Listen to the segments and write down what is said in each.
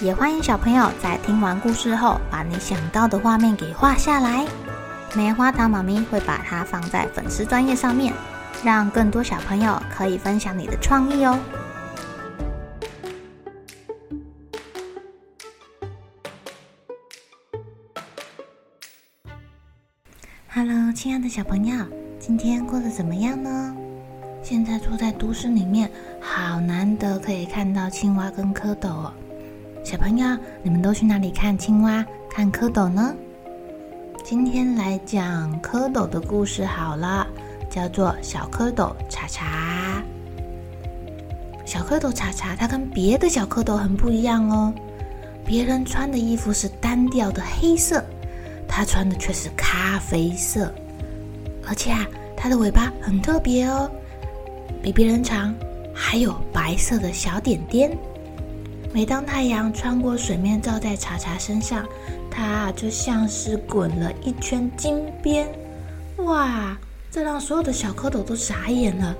也欢迎小朋友在听完故事后，把你想到的画面给画下来。棉花糖妈咪会把它放在粉丝专页上面，让更多小朋友可以分享你的创意哦。Hello，亲爱的小朋友，今天过得怎么样呢？现在住在都市里面，好难得可以看到青蛙跟蝌蚪哦。小朋友，你们都去哪里看青蛙、看蝌蚪呢？今天来讲蝌蚪的故事好了，叫做《小蝌蚪查查》。小蝌蚪查查，它跟别的小蝌蚪很不一样哦。别人穿的衣服是单调的黑色，它穿的却是咖啡色，而且啊，它的尾巴很特别哦，比别人长，还有白色的小点点。每当太阳穿过水面照在查查身上，它就像是滚了一圈金边。哇，这让所有的小蝌蚪都傻眼了。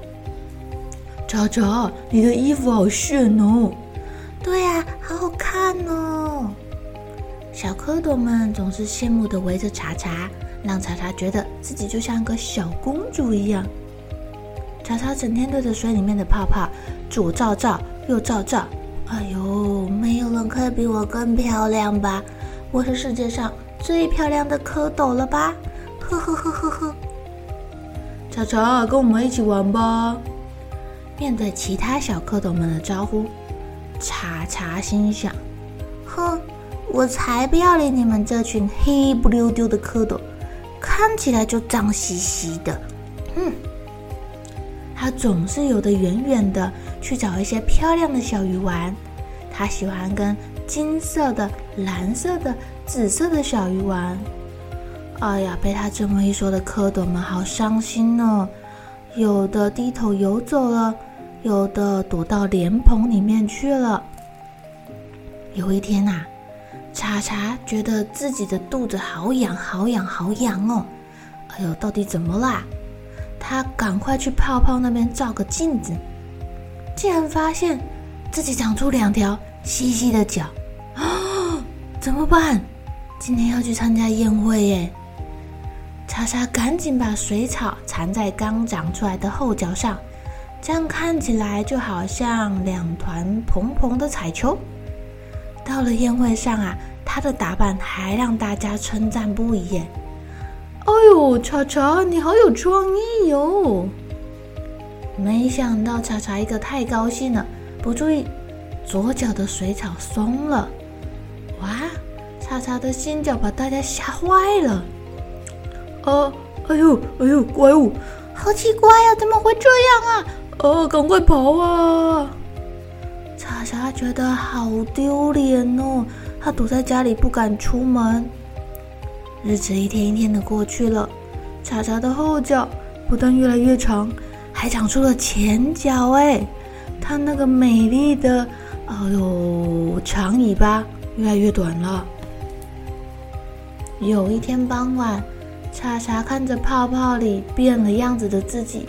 查查，你的衣服好炫哦！对呀，好好看哦。小蝌蚪们总是羡慕地围着查查，让查查觉得自己就像个小公主一样。查查整天对着水里面的泡泡左照照，右照照。哎呦，没有人可以比我更漂亮吧？我是世界上最漂亮的蝌蚪了吧？呵呵呵呵呵。查查，跟我们一起玩吧。面对其他小蝌蚪们的招呼，查查心想：哼，我才不要理你们这群黑不溜丢的蝌蚪，看起来就脏兮兮的。哼。他总是游得远远的，去找一些漂亮的小鱼玩。他喜欢跟金色的、蓝色的、紫色的小鱼玩。哎呀，被他这么一说的蝌蚪们好伤心哦！有的低头游走了，有的躲到莲蓬里面去了。有一天啊，查查觉得自己的肚子好痒、好痒、好痒哦！哎呦，到底怎么啦？他赶快去泡泡那边照个镜子，竟然发现自己长出两条细细的脚，啊！怎么办？今天要去参加宴会耶！查查赶紧把水草缠在刚长出来的后脚上，这样看起来就好像两团蓬蓬的彩球。到了宴会上啊，他的打扮还让大家称赞不已耶。哎呦，查查，你好有创意哟！没想到查查一个太高兴了，不注意左脚的水草松了。哇，查查的新脚把大家吓坏了。啊，哎呦，哎呦，怪物，好奇怪呀，怎么会这样啊？啊，赶快跑啊！查查觉得好丢脸哦，他躲在家里不敢出门。日子一天一天的过去了，查查的后脚不但越来越长，还长出了前脚。哎，它那个美丽的，哎呦，长尾巴越来越短了。有一天傍晚，查查看着泡泡里变了样子的自己，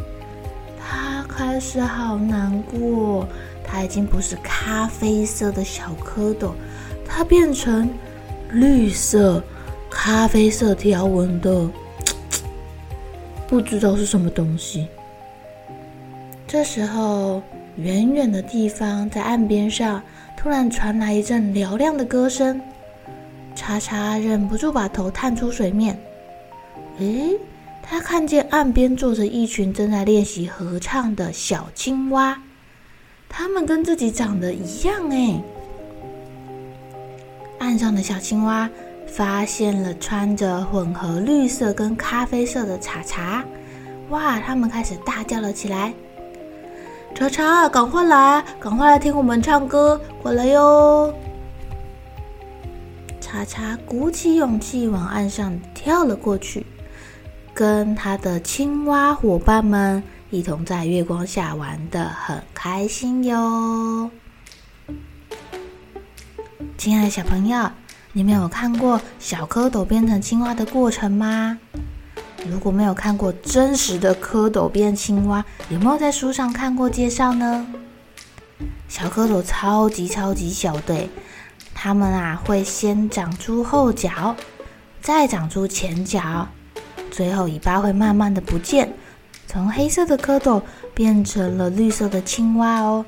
他开始好难过。他已经不是咖啡色的小蝌蚪，它变成绿色。咖啡色条纹的，不知道是什么东西。这时候，远远的地方，在岸边上，突然传来一阵嘹亮的歌声。查查忍不住把头探出水面。诶，他看见岸边坐着一群正在练习合唱的小青蛙，它们跟自己长得一样诶。岸上的小青蛙。发现了穿着混合绿色跟咖啡色的查查，哇！他们开始大叫了起来：“查查，赶快来，赶快来听我们唱歌，快来哟！查查鼓起勇气往岸上跳了过去，跟他的青蛙伙伴们一同在月光下玩得很开心哟。亲爱的小朋友，你们有看过小蝌蚪变成青蛙的过程吗？如果没有看过真实的蝌蚪变青蛙，有没有在书上看过介绍呢？小蝌蚪超级超级小的。它们啊，会先长出后脚，再长出前脚，最后尾巴会慢慢的不见，从黑色的蝌蚪变成了绿色的青蛙哦，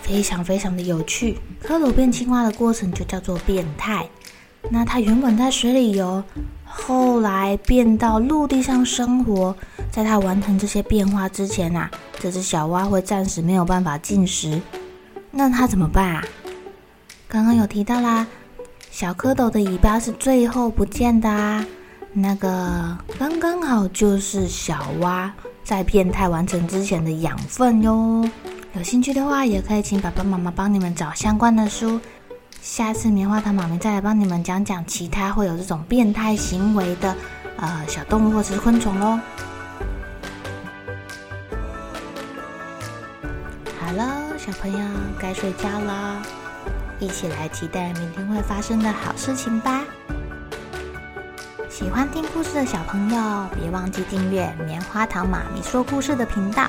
非常非常的有趣。蝌蚪变青蛙的过程就叫做变态。那它原本在水里游，后来变到陆地上生活。在它完成这些变化之前啊，这只小蛙会暂时没有办法进食，那它怎么办啊？刚刚有提到啦，小蝌蚪的尾巴是最后不见的啊，那个刚刚好就是小蛙在变态完成之前的养分哟。有兴趣的话，也可以请爸爸妈妈帮你们找相关的书。下次棉花糖妈咪再来帮你们讲讲其他会有这种变态行为的呃小动物或者是昆虫喽。好了，小朋友该睡觉了。一起来期待明天会发生的好事情吧！喜欢听故事的小朋友，别忘记订阅棉花糖妈咪说故事的频道。